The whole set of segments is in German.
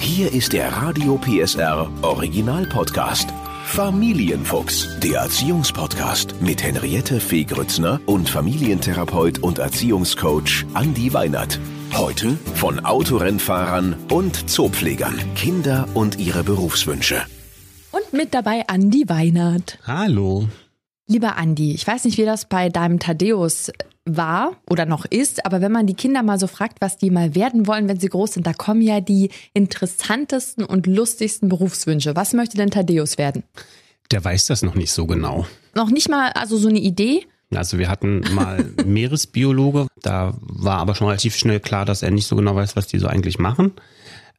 Hier ist der Radio PSR Original Podcast. Familienfuchs, der Erziehungspodcast mit Henriette Fee Grützner und Familientherapeut und Erziehungscoach Andi Weinert. Heute von Autorennfahrern und Zoopflegern, Kinder und ihre Berufswünsche. Und mit dabei Andi Weinert. Hallo. Lieber Andi, ich weiß nicht, wie das bei deinem Thaddeus war oder noch ist, aber wenn man die Kinder mal so fragt, was die mal werden wollen, wenn sie groß sind, da kommen ja die interessantesten und lustigsten Berufswünsche. Was möchte denn Thaddeus werden? Der weiß das noch nicht so genau. Noch nicht mal, also so eine Idee? Also wir hatten mal Meeresbiologe, da war aber schon relativ schnell klar, dass er nicht so genau weiß, was die so eigentlich machen.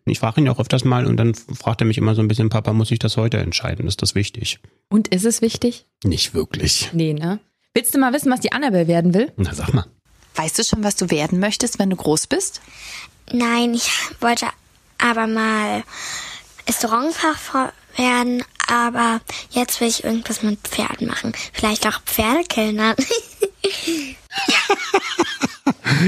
Ich frage ihn ja auch öfters mal und dann fragt er mich immer so ein bisschen, Papa, muss ich das heute entscheiden? Ist das wichtig? Und ist es wichtig? Nicht wirklich. Nee, ne? Willst du mal wissen, was die Annabelle werden will? Na, sag mal. Weißt du schon, was du werden möchtest, wenn du groß bist? Nein, ich wollte aber mal Restaurantfachfrau werden, aber jetzt will ich irgendwas mit Pferden machen. Vielleicht auch Pferdekellner.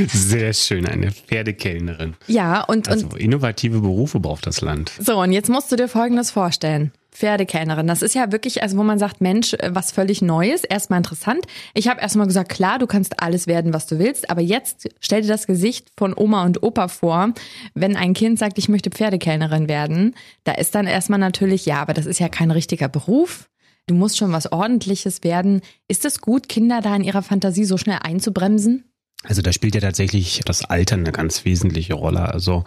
Sehr schön, eine Pferdekellnerin. Ja, und, Also und innovative Berufe braucht das Land. so, und jetzt musst du dir Folgendes vorstellen. Pferdekellnerin, das ist ja wirklich, also wo man sagt, Mensch, äh, was völlig Neues, erstmal interessant. Ich habe erstmal gesagt, klar, du kannst alles werden, was du willst, aber jetzt stell dir das Gesicht von Oma und Opa vor, wenn ein Kind sagt, ich möchte Pferdekellnerin werden, da ist dann erstmal natürlich, ja, aber das ist ja kein richtiger Beruf. Du musst schon was ordentliches werden. Ist es gut, Kinder da in ihrer Fantasie so schnell einzubremsen? Also da spielt ja tatsächlich das Alter eine ganz wesentliche Rolle. Also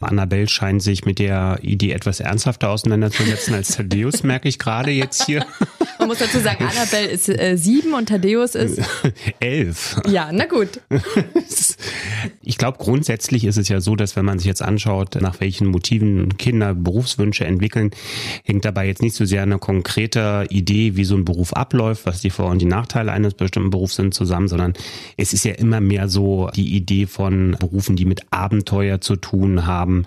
Annabelle scheint sich mit der Idee etwas ernsthafter auseinanderzusetzen als Thaddeus, merke ich gerade jetzt hier. Man muss dazu sagen, Annabelle ist äh, sieben und Thaddeus ist, Elf. ja, na gut. Ich glaube, grundsätzlich ist es ja so, dass wenn man sich jetzt anschaut, nach welchen Motiven Kinder Berufswünsche entwickeln, hängt dabei jetzt nicht so sehr eine konkrete Idee, wie so ein Beruf abläuft, was die Vor- und die Nachteile eines bestimmten Berufs sind zusammen, sondern es ist ja immer mehr so die Idee von Berufen, die mit Abenteuer zu tun haben,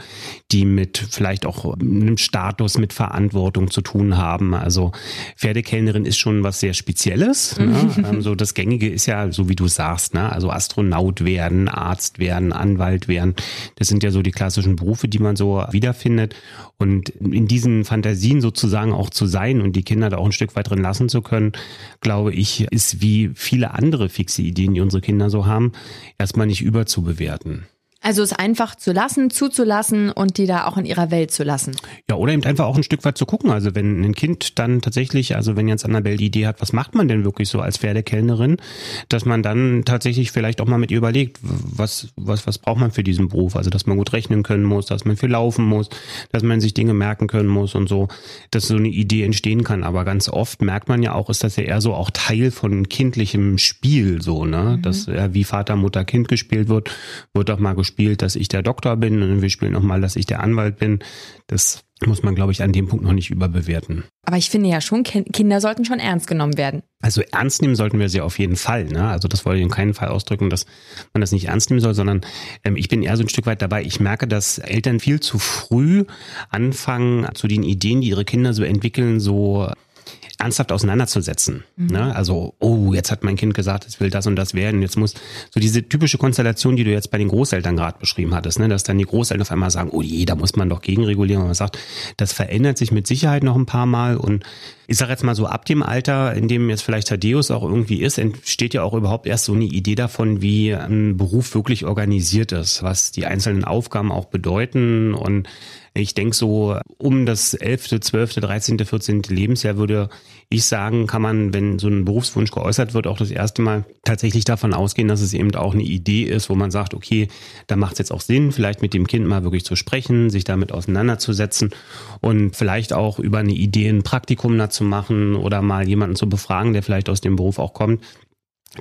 die mit vielleicht auch einem Status, mit Verantwortung zu tun haben. Also Pferdekellnerin ist schon was sehr Spezielles. Ne? Ähm, so das Gängige ist ja, so wie du sagst, ne? also Astronaut werden, Arzt werden, Anwalt werden. Das sind ja so die klassischen Berufe, die man so wiederfindet. Und in diesen Fantasien sozusagen auch zu sein und die Kinder da auch ein Stück weit drin lassen zu können, glaube ich, ist wie viele andere fixe Ideen, die unsere Kinder so haben, erstmal nicht überzubewerten. Also es einfach zu lassen, zuzulassen und die da auch in ihrer Welt zu lassen. Ja, oder eben einfach auch ein Stück weit zu gucken. Also wenn ein Kind dann tatsächlich, also wenn jetzt Annabelle die Idee hat, was macht man denn wirklich so als Pferdekellnerin, dass man dann tatsächlich vielleicht auch mal mit ihr überlegt, was, was, was braucht man für diesen Beruf? Also dass man gut rechnen können muss, dass man viel laufen muss, dass man sich Dinge merken können muss und so, dass so eine Idee entstehen kann. Aber ganz oft merkt man ja auch, ist das ja eher so auch Teil von kindlichem Spiel, so, ne? Dass ja, wie Vater, Mutter, Kind gespielt wird, wird auch mal gespielt, dass ich der Doktor bin und wir spielen auch mal, dass ich der Anwalt bin. Das muss man, glaube ich, an dem Punkt noch nicht überbewerten. Aber ich finde ja schon, Kin- Kinder sollten schon ernst genommen werden. Also ernst nehmen sollten wir sie auf jeden Fall. Ne? Also das wollte ich in keinem Fall ausdrücken, dass man das nicht ernst nehmen soll, sondern ähm, ich bin eher so ein Stück weit dabei. Ich merke, dass Eltern viel zu früh anfangen, zu den Ideen, die ihre Kinder so entwickeln, so ernsthaft auseinanderzusetzen. Ne? Also, oh, jetzt hat mein Kind gesagt, es will das und das werden. Jetzt muss so diese typische Konstellation, die du jetzt bei den Großeltern gerade beschrieben hattest, ne? dass dann die Großeltern auf einmal sagen, oh je, da muss man doch gegenregulieren. Und man sagt, das verändert sich mit Sicherheit noch ein paar Mal. Und ich sage jetzt mal so, ab dem Alter, in dem jetzt vielleicht Thaddeus auch irgendwie ist, entsteht ja auch überhaupt erst so eine Idee davon, wie ein Beruf wirklich organisiert ist, was die einzelnen Aufgaben auch bedeuten und ich denke so um das 11., 12., 13., 14. Lebensjahr würde ich sagen, kann man, wenn so ein Berufswunsch geäußert wird, auch das erste Mal tatsächlich davon ausgehen, dass es eben auch eine Idee ist, wo man sagt, okay, da macht es jetzt auch Sinn, vielleicht mit dem Kind mal wirklich zu sprechen, sich damit auseinanderzusetzen und vielleicht auch über eine Idee ein Praktikum dazu machen oder mal jemanden zu befragen, der vielleicht aus dem Beruf auch kommt,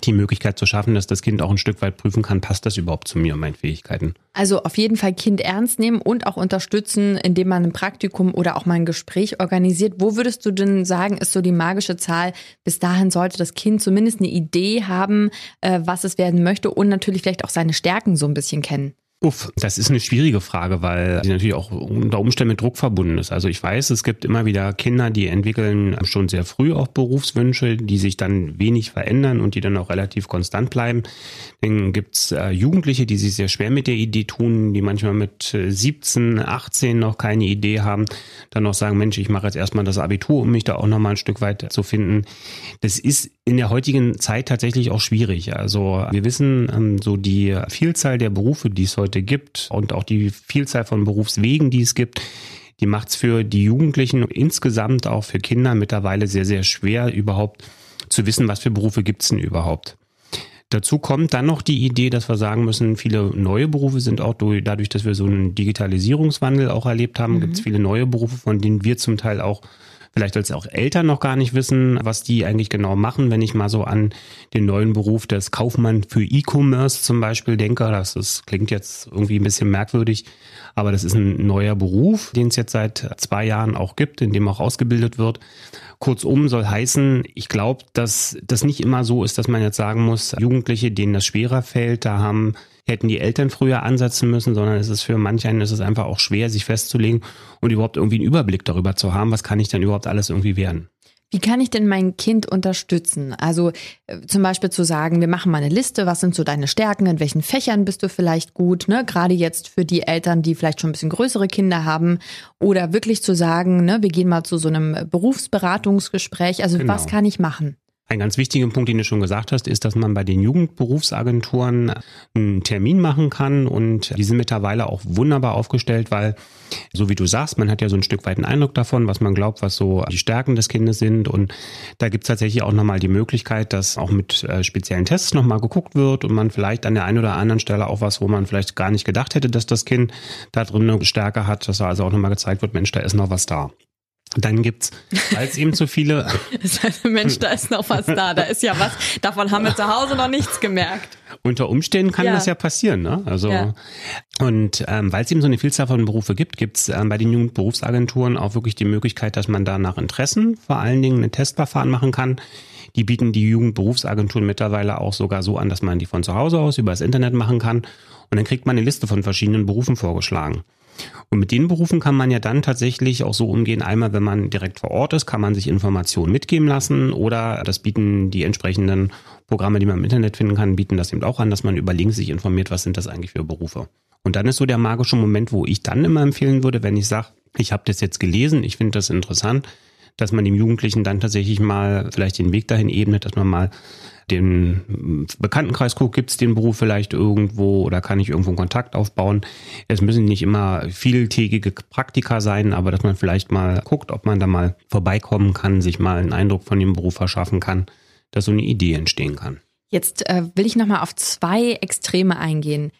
die Möglichkeit zu schaffen, dass das Kind auch ein Stück weit prüfen kann, passt das überhaupt zu mir und meinen Fähigkeiten. Also auf jeden Fall Kind ernst nehmen und auch unterstützen, indem man ein Praktikum oder auch mal ein Gespräch organisiert. Wo würdest du denn sagen, ist so die magische Zahl? Bis dahin sollte das Kind zumindest eine Idee haben, äh, was es werden möchte und natürlich vielleicht auch seine Stärken so ein bisschen kennen. Uff, das ist eine schwierige Frage, weil sie natürlich auch unter Umständen mit Druck verbunden ist. Also ich weiß, es gibt immer wieder Kinder, die entwickeln schon sehr früh auch Berufswünsche, die sich dann wenig verändern und die dann auch relativ konstant bleiben. Dann gibt's äh, Jugendliche, die sich sehr schwer mit der Idee tun, die manchmal mit 17, äh, 18 noch keine Idee haben, dann noch sagen, Mensch, ich mache jetzt erstmal das Abitur, um mich da auch nochmal ein Stück weit zu finden. Das ist in der heutigen Zeit tatsächlich auch schwierig. Also wir wissen, ähm, so die Vielzahl der Berufe, die es heute gibt und auch die Vielzahl von Berufswegen, die es gibt, die macht es für die Jugendlichen insgesamt auch für Kinder mittlerweile sehr, sehr schwer, überhaupt zu wissen, was für Berufe gibt es denn überhaupt. Dazu kommt dann noch die Idee, dass wir sagen müssen, viele neue Berufe sind auch durch, dadurch, dass wir so einen Digitalisierungswandel auch erlebt haben, mhm. gibt es viele neue Berufe, von denen wir zum Teil auch vielleicht als auch Eltern noch gar nicht wissen, was die eigentlich genau machen. Wenn ich mal so an den neuen Beruf des Kaufmann für E-Commerce zum Beispiel denke, das, das klingt jetzt irgendwie ein bisschen merkwürdig, aber das ist ein neuer Beruf, den es jetzt seit zwei Jahren auch gibt, in dem auch ausgebildet wird. Kurzum soll heißen, ich glaube, dass das nicht immer so ist, dass man jetzt sagen muss, Jugendliche, denen das schwerer fällt, da haben hätten die Eltern früher ansetzen müssen, sondern es ist für manch einen ist es einfach auch schwer, sich festzulegen und überhaupt irgendwie einen Überblick darüber zu haben, was kann ich denn überhaupt alles irgendwie werden. Wie kann ich denn mein Kind unterstützen? Also äh, zum Beispiel zu sagen, wir machen mal eine Liste, was sind so deine Stärken, in welchen Fächern bist du vielleicht gut, ne? Gerade jetzt für die Eltern, die vielleicht schon ein bisschen größere Kinder haben. Oder wirklich zu sagen, ne, wir gehen mal zu so einem Berufsberatungsgespräch. Also genau. was kann ich machen? Ein ganz wichtiger Punkt, den du schon gesagt hast, ist, dass man bei den Jugendberufsagenturen einen Termin machen kann und die sind mittlerweile auch wunderbar aufgestellt, weil, so wie du sagst, man hat ja so ein Stück weit einen Eindruck davon, was man glaubt, was so die Stärken des Kindes sind und da gibt es tatsächlich auch nochmal die Möglichkeit, dass auch mit äh, speziellen Tests nochmal geguckt wird und man vielleicht an der einen oder anderen Stelle auch was, wo man vielleicht gar nicht gedacht hätte, dass das Kind da drin eine Stärke hat, dass da also auch nochmal gezeigt wird, Mensch, da ist noch was da. Dann gibt's, weil es eben zu viele. Mensch, da ist noch was da, da ist ja was. Davon haben wir zu Hause noch nichts gemerkt. Unter Umständen kann ja. das ja passieren, ne? Also ja. und ähm, weil es eben so eine Vielzahl von Berufe gibt, gibt's ähm, bei den Jugendberufsagenturen auch wirklich die Möglichkeit, dass man da nach Interessen vor allen Dingen ein Testverfahren machen kann. Die bieten die Jugendberufsagenturen mittlerweile auch sogar so an, dass man die von zu Hause aus über das Internet machen kann. Und dann kriegt man eine Liste von verschiedenen Berufen vorgeschlagen. Und mit den Berufen kann man ja dann tatsächlich auch so umgehen. Einmal, wenn man direkt vor Ort ist, kann man sich Informationen mitgeben lassen oder das bieten die entsprechenden Programme, die man im Internet finden kann, bieten das eben auch an, dass man über Links sich informiert, was sind das eigentlich für Berufe. Und dann ist so der magische Moment, wo ich dann immer empfehlen würde, wenn ich sage, ich habe das jetzt gelesen, ich finde das interessant, dass man dem Jugendlichen dann tatsächlich mal vielleicht den Weg dahin ebnet, dass man mal den Bekanntenkreis guckt, gibt es den Beruf vielleicht irgendwo oder kann ich irgendwo einen Kontakt aufbauen. Es müssen nicht immer vieltägige Praktika sein, aber dass man vielleicht mal guckt, ob man da mal vorbeikommen kann, sich mal einen Eindruck von dem Beruf verschaffen kann, dass so eine Idee entstehen kann. Jetzt äh, will ich nochmal auf zwei Extreme eingehen.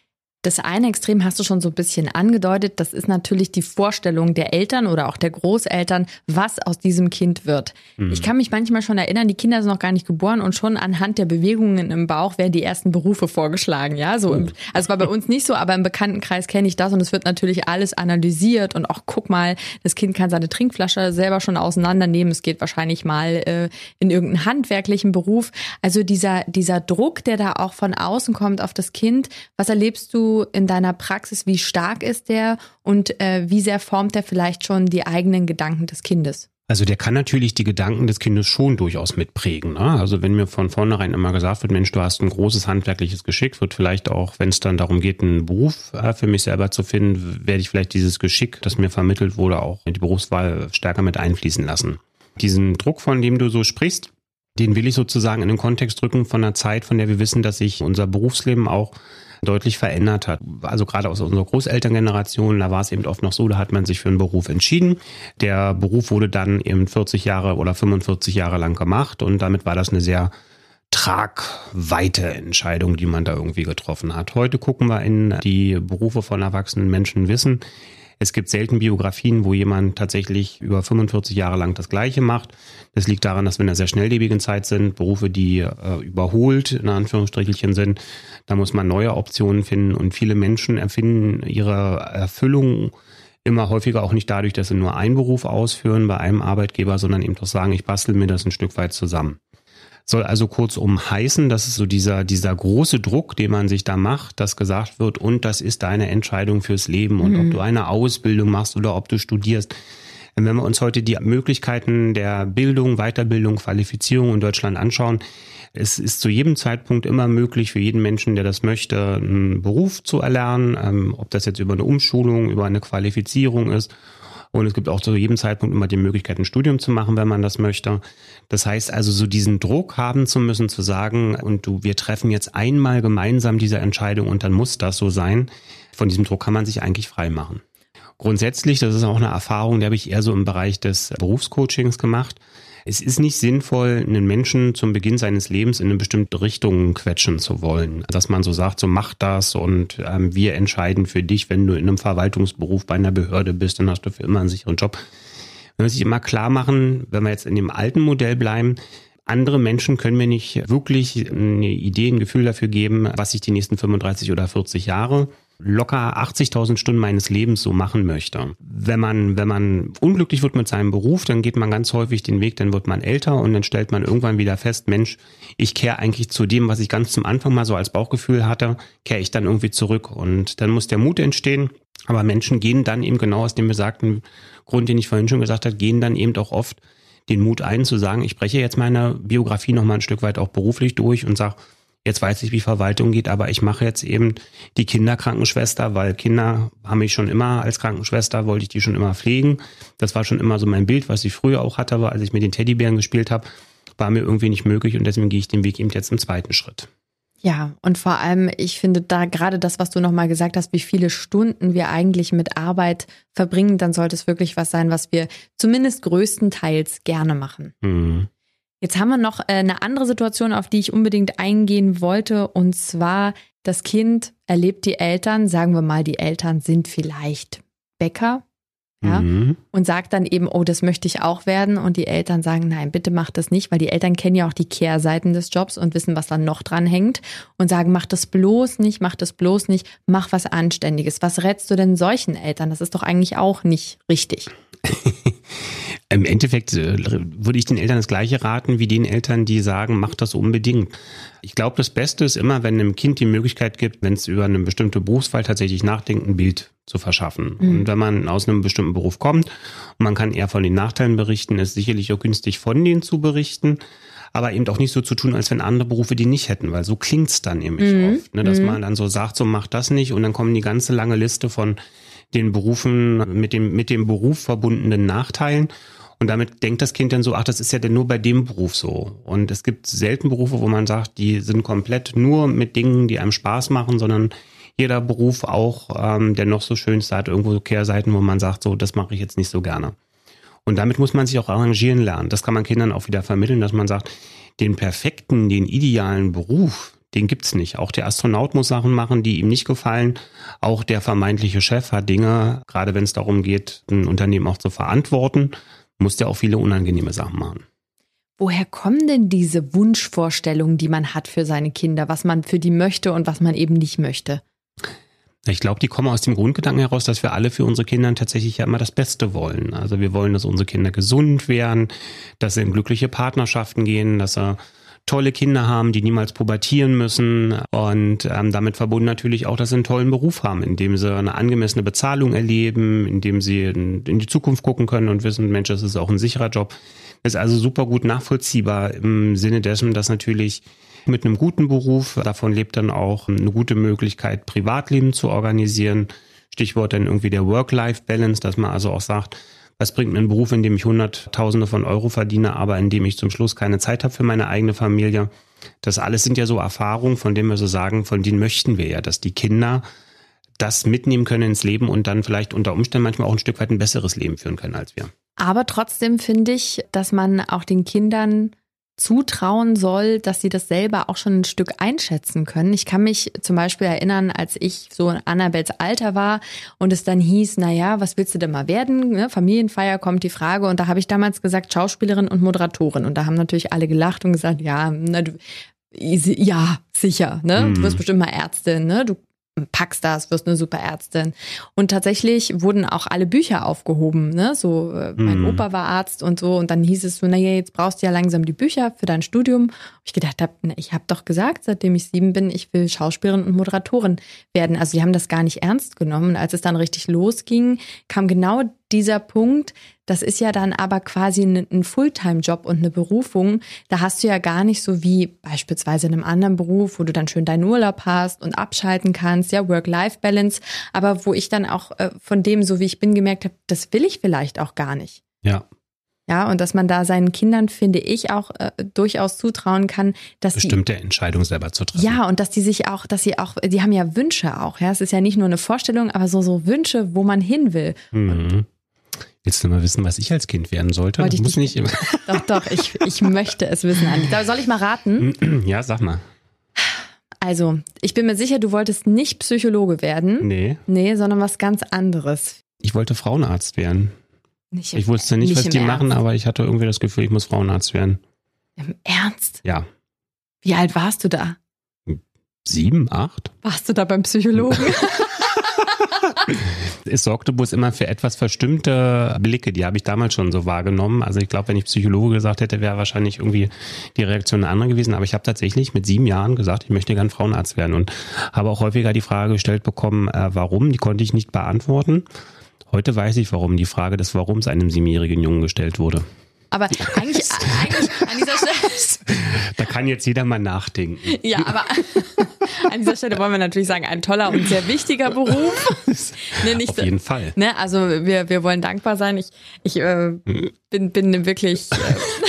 Das eine Extrem hast du schon so ein bisschen angedeutet. Das ist natürlich die Vorstellung der Eltern oder auch der Großeltern, was aus diesem Kind wird. Mhm. Ich kann mich manchmal schon erinnern, die Kinder sind noch gar nicht geboren und schon anhand der Bewegungen im Bauch werden die ersten Berufe vorgeschlagen. Ja, so. Im, also war bei uns nicht so, aber im Bekanntenkreis kenne ich das und es wird natürlich alles analysiert und auch guck mal, das Kind kann seine Trinkflasche selber schon auseinandernehmen. Es geht wahrscheinlich mal äh, in irgendeinen handwerklichen Beruf. Also dieser, dieser Druck, der da auch von außen kommt auf das Kind. Was erlebst du in deiner Praxis? Wie stark ist der und äh, wie sehr formt er vielleicht schon die eigenen Gedanken des Kindes? Also der kann natürlich die Gedanken des Kindes schon durchaus mitprägen. Ne? Also wenn mir von vornherein immer gesagt wird, Mensch, du hast ein großes handwerkliches Geschick, wird vielleicht auch, wenn es dann darum geht, einen Beruf äh, für mich selber zu finden, werde ich vielleicht dieses Geschick, das mir vermittelt wurde, auch in die Berufswahl stärker mit einfließen lassen. Diesen Druck, von dem du so sprichst, den will ich sozusagen in den Kontext drücken von einer Zeit, von der wir wissen, dass sich unser Berufsleben auch deutlich verändert hat. Also gerade aus unserer Großelterngeneration, da war es eben oft noch so, da hat man sich für einen Beruf entschieden. Der Beruf wurde dann eben 40 Jahre oder 45 Jahre lang gemacht und damit war das eine sehr tragweite Entscheidung, die man da irgendwie getroffen hat. Heute gucken wir in die Berufe von erwachsenen Menschen wissen, es gibt selten Biografien, wo jemand tatsächlich über 45 Jahre lang das Gleiche macht. Das liegt daran, dass wir in einer sehr schnelllebigen Zeit sind, Berufe, die äh, überholt in Anführungsstrichelchen sind. Da muss man neue Optionen finden und viele Menschen erfinden ihre Erfüllung immer häufiger auch nicht dadurch, dass sie nur einen Beruf ausführen bei einem Arbeitgeber, sondern eben doch sagen, ich bastel mir das ein Stück weit zusammen. Soll also kurzum heißen, dass es so dieser, dieser große Druck, den man sich da macht, dass gesagt wird, und das ist deine Entscheidung fürs Leben und mhm. ob du eine Ausbildung machst oder ob du studierst. Wenn wir uns heute die Möglichkeiten der Bildung, Weiterbildung, Qualifizierung in Deutschland anschauen, es ist zu jedem Zeitpunkt immer möglich für jeden Menschen, der das möchte, einen Beruf zu erlernen, ähm, ob das jetzt über eine Umschulung, über eine Qualifizierung ist und es gibt auch zu jedem Zeitpunkt immer die Möglichkeit, ein Studium zu machen, wenn man das möchte. Das heißt also, so diesen Druck haben zu müssen, zu sagen, und du, wir treffen jetzt einmal gemeinsam diese Entscheidung und dann muss das so sein. Von diesem Druck kann man sich eigentlich frei machen. Grundsätzlich, das ist auch eine Erfahrung, die habe ich eher so im Bereich des Berufscoachings gemacht es ist nicht sinnvoll, einen Menschen zum Beginn seines Lebens in eine bestimmte Richtung quetschen zu wollen. Dass man so sagt, so mach das und ähm, wir entscheiden für dich, wenn du in einem Verwaltungsberuf bei einer Behörde bist, dann hast du für immer einen sicheren Job. Man muss sich immer klar machen, wenn wir jetzt in dem alten Modell bleiben, andere Menschen können mir nicht wirklich eine Idee, ein Gefühl dafür geben, was ich die nächsten 35 oder 40 Jahre locker 80.000 Stunden meines Lebens so machen möchte. Wenn man, wenn man unglücklich wird mit seinem Beruf, dann geht man ganz häufig den Weg, dann wird man älter und dann stellt man irgendwann wieder fest, Mensch, ich kehre eigentlich zu dem, was ich ganz zum Anfang mal so als Bauchgefühl hatte, kehre ich dann irgendwie zurück und dann muss der Mut entstehen. Aber Menschen gehen dann eben genau aus dem besagten Grund, den ich vorhin schon gesagt habe, gehen dann eben auch oft den Mut ein zu sagen, ich breche jetzt meine Biografie noch mal ein Stück weit auch beruflich durch und sage, Jetzt weiß ich, wie Verwaltung geht, aber ich mache jetzt eben die Kinderkrankenschwester, weil Kinder haben mich schon immer als Krankenschwester, wollte ich die schon immer pflegen. Das war schon immer so mein Bild, was ich früher auch hatte, als ich mit den Teddybären gespielt habe, war mir irgendwie nicht möglich und deswegen gehe ich den Weg eben jetzt im zweiten Schritt. Ja, und vor allem, ich finde da gerade das, was du nochmal gesagt hast, wie viele Stunden wir eigentlich mit Arbeit verbringen, dann sollte es wirklich was sein, was wir zumindest größtenteils gerne machen. Mhm. Jetzt haben wir noch äh, eine andere Situation, auf die ich unbedingt eingehen wollte. Und zwar, das Kind erlebt die Eltern, sagen wir mal, die Eltern sind vielleicht Bäcker. Ja, mhm. und sagt dann eben, oh, das möchte ich auch werden. Und die Eltern sagen, nein, bitte mach das nicht, weil die Eltern kennen ja auch die Kehrseiten des Jobs und wissen, was dann noch dran hängt. Und sagen, mach das bloß nicht, mach das bloß nicht, mach was Anständiges. Was rätst du denn solchen Eltern? Das ist doch eigentlich auch nicht richtig. Im Endeffekt äh, würde ich den Eltern das gleiche raten wie den Eltern, die sagen, mach das unbedingt. Ich glaube, das Beste ist immer, wenn einem Kind die Möglichkeit gibt, wenn es über eine bestimmte Berufswahl tatsächlich nachdenkt, ein Bild zu verschaffen. Mhm. Und wenn man aus einem bestimmten Beruf kommt und man kann eher von den Nachteilen berichten, ist sicherlich auch günstig von denen zu berichten aber eben auch nicht so zu tun, als wenn andere Berufe die nicht hätten, weil so klingt's dann nämlich mhm. oft, ne, dass mhm. man dann so sagt, so mach das nicht und dann kommen die ganze lange Liste von den Berufen mit dem mit dem Beruf verbundenen Nachteilen und damit denkt das Kind dann so, ach, das ist ja denn nur bei dem Beruf so. Und es gibt selten Berufe, wo man sagt, die sind komplett nur mit Dingen, die einem Spaß machen, sondern jeder Beruf auch, ähm, der noch so schönste hat irgendwo so Kehrseiten, wo man sagt, so, das mache ich jetzt nicht so gerne. Und damit muss man sich auch arrangieren lernen. Das kann man Kindern auch wieder vermitteln, dass man sagt, den perfekten, den idealen Beruf, den gibt's nicht. Auch der Astronaut muss Sachen machen, die ihm nicht gefallen. Auch der vermeintliche Chef hat Dinge, gerade wenn es darum geht, ein Unternehmen auch zu verantworten, muss der auch viele unangenehme Sachen machen. Woher kommen denn diese Wunschvorstellungen, die man hat für seine Kinder, was man für die möchte und was man eben nicht möchte? Ich glaube, die kommen aus dem Grundgedanken heraus, dass wir alle für unsere Kinder tatsächlich ja immer das Beste wollen. Also wir wollen, dass unsere Kinder gesund werden, dass sie in glückliche Partnerschaften gehen, dass sie tolle Kinder haben, die niemals pubertieren müssen und ähm, damit verbunden natürlich auch, dass sie einen tollen Beruf haben, in dem sie eine angemessene Bezahlung erleben, in dem sie in, in die Zukunft gucken können und wissen, Mensch, das ist auch ein sicherer Job. Ist also super gut nachvollziehbar im Sinne dessen, dass natürlich mit einem guten Beruf, davon lebt dann auch eine gute Möglichkeit, Privatleben zu organisieren. Stichwort dann irgendwie der Work-Life-Balance, dass man also auch sagt, was bringt mir ein Beruf, in dem ich Hunderttausende von Euro verdiene, aber in dem ich zum Schluss keine Zeit habe für meine eigene Familie? Das alles sind ja so Erfahrungen, von denen wir so sagen, von denen möchten wir ja, dass die Kinder das mitnehmen können ins Leben und dann vielleicht unter Umständen manchmal auch ein Stück weit ein besseres Leben führen können als wir. Aber trotzdem finde ich, dass man auch den Kindern zutrauen soll, dass sie das selber auch schon ein Stück einschätzen können. Ich kann mich zum Beispiel erinnern, als ich so in Annabels Alter war und es dann hieß, na ja, was willst du denn mal werden? Ne? Familienfeier kommt die Frage und da habe ich damals gesagt Schauspielerin und Moderatorin und da haben natürlich alle gelacht und gesagt, ja, na, du, ja, sicher, ne? Du wirst mhm. bestimmt mal Ärztin, ne? Du packst das, wirst eine super Ärztin. Und tatsächlich wurden auch alle Bücher aufgehoben. Ne? So, äh, mein Mhm. Opa war Arzt und so. Und dann hieß es so, naja, jetzt brauchst du ja langsam die Bücher für dein Studium. Ich gedacht habe, ich habe doch gesagt, seitdem ich sieben bin, ich will Schauspielerin und Moderatorin werden. Also die haben das gar nicht ernst genommen. Und als es dann richtig losging, kam genau dieser Punkt, das ist ja dann aber quasi ein, ein Fulltime-Job und eine Berufung. Da hast du ja gar nicht so wie beispielsweise in einem anderen Beruf, wo du dann schön deinen Urlaub hast und abschalten kannst, ja, Work-Life-Balance, aber wo ich dann auch äh, von dem, so wie ich bin, gemerkt habe, das will ich vielleicht auch gar nicht. Ja, Ja, und dass man da seinen Kindern, finde ich, auch äh, durchaus zutrauen kann, dass die bestimmte Entscheidung selber zu treffen. ja, und dass die sich auch, dass sie auch, die haben ja Wünsche auch, ja. Es ist ja nicht nur eine Vorstellung, aber so, so Wünsche, wo man hin will. Mhm. Willst du mal wissen, was ich als Kind werden sollte? Wollte ich muss nicht immer. Doch, doch, ich, ich möchte es wissen, Andi. Da Soll ich mal raten? ja, sag mal. Also, ich bin mir sicher, du wolltest nicht Psychologe werden. Nee, Nee, sondern was ganz anderes. ich wollte Frauenarzt werden. Nicht Ich wusste nicht, was im die Ernst. machen, aber ich hatte irgendwie das Gefühl, ich muss Frauenarzt werden. Im Ernst? Ja. Wie alt warst du da? Sieben, acht? Warst du da beim Psychologen? Es sorgte bloß immer für etwas verstimmte Blicke, die habe ich damals schon so wahrgenommen. Also ich glaube, wenn ich Psychologe gesagt hätte, wäre wahrscheinlich irgendwie die Reaktion eine andere gewesen. Aber ich habe tatsächlich mit sieben Jahren gesagt, ich möchte gern Frauenarzt werden und habe auch häufiger die Frage gestellt bekommen, äh, warum. Die konnte ich nicht beantworten. Heute weiß ich, warum die Frage des Warums einem siebenjährigen Jungen gestellt wurde. Aber eigentlich, eigentlich an dieser Stelle. Da kann jetzt jeder mal nachdenken. Ja, aber an dieser Stelle wollen wir natürlich sagen, ein toller und sehr wichtiger Beruf. Ne, nicht, Auf jeden Fall. Ne, also wir, wir wollen dankbar sein. Ich, ich äh, bin, bin wirklich, äh,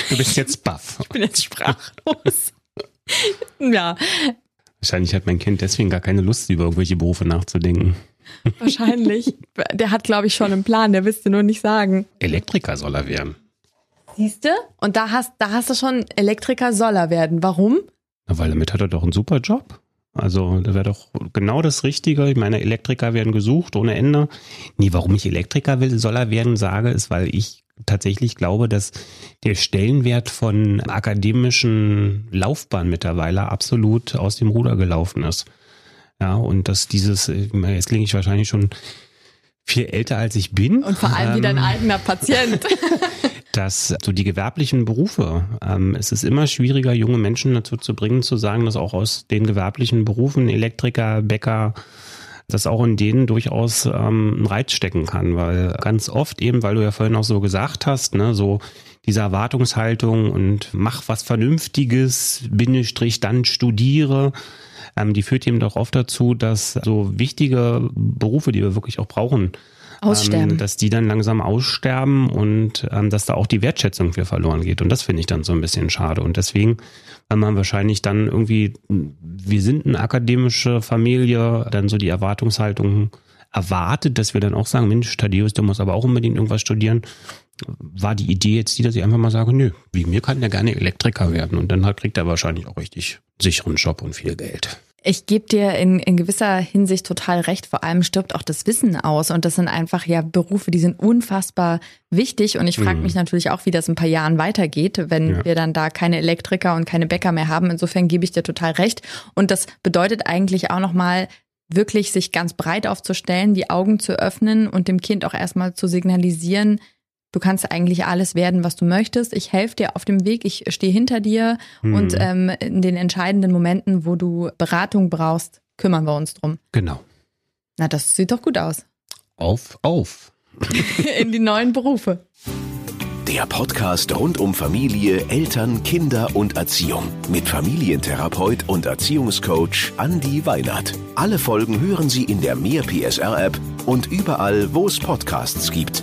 Du bist jetzt baff. bin jetzt sprachlos. ja, Wahrscheinlich hat mein Kind deswegen gar keine Lust, über irgendwelche Berufe nachzudenken. wahrscheinlich. Der hat, glaube ich, schon einen Plan, der willst du nur nicht sagen. Elektriker soll er werden. Siehste? Und da hast, da hast du schon Elektriker soll er werden. Warum? Na, weil damit hat er doch einen super Job. Also, da wäre doch genau das Richtige. Ich meine, Elektriker werden gesucht ohne Ende. Nee, warum ich Elektriker will, soll er werden, sage, ist, weil ich tatsächlich glaube, dass der Stellenwert von akademischen Laufbahnen mittlerweile absolut aus dem Ruder gelaufen ist. Ja, und dass dieses, jetzt klinge ich wahrscheinlich schon viel älter als ich bin. Und vor allem wie dein Ähm, eigener Patient. dass so die gewerblichen Berufe, ähm, es ist immer schwieriger, junge Menschen dazu zu bringen, zu sagen, dass auch aus den gewerblichen Berufen, Elektriker, Bäcker, dass auch in denen durchaus ähm, ein Reiz stecken kann, weil ganz oft eben, weil du ja vorhin auch so gesagt hast, ne, so diese Erwartungshaltung und mach was Vernünftiges, Bindestrich, dann studiere, ähm, die führt eben doch oft dazu, dass so wichtige Berufe, die wir wirklich auch brauchen, Aussterben. ähm, dass die dann langsam aussterben und ähm, dass da auch die Wertschätzung für verloren geht. Und das finde ich dann so ein bisschen schade. Und deswegen, weil man wahrscheinlich dann irgendwie, wir sind eine akademische Familie, dann so die Erwartungshaltung erwartet, dass wir dann auch sagen, Mensch, Thaddeus, du musst aber auch unbedingt irgendwas studieren. War die Idee jetzt die, dass ich einfach mal sage, nö, wie mir kann der gerne Elektriker werden. Und dann halt kriegt er wahrscheinlich auch richtig sicheren Job und viel Geld. Ich gebe dir in, in gewisser Hinsicht total recht. Vor allem stirbt auch das Wissen aus. Und das sind einfach ja Berufe, die sind unfassbar wichtig. Und ich frage Mhm. mich natürlich auch, wie das in ein paar Jahren weitergeht, wenn Ja. wir dann da keine Elektriker und keine Bäcker mehr haben. Insofern gebe ich dir total recht. Und das bedeutet eigentlich auch nochmal, wirklich sich ganz breit aufzustellen, die Augen zu öffnen und dem Kind auch erstmal zu signalisieren, du kannst eigentlich alles werden, was du möchtest. Ich helfe dir auf dem Weg, ich stehe hinter dir und Mhm. ähm, in den entscheidenden Momenten, wo du Beratung brauchst, kümmern wir uns drum. Genau. Na, das sieht doch gut aus. Auf, auf. in die neuen Berufe. Der Podcast rund um Familie, Eltern, Kinder und Erziehung mit Familientherapeut und Erziehungscoach Andi Weinert. Alle Folgen hören Sie in der Mehr PSR App und überall, wo es Podcasts gibt.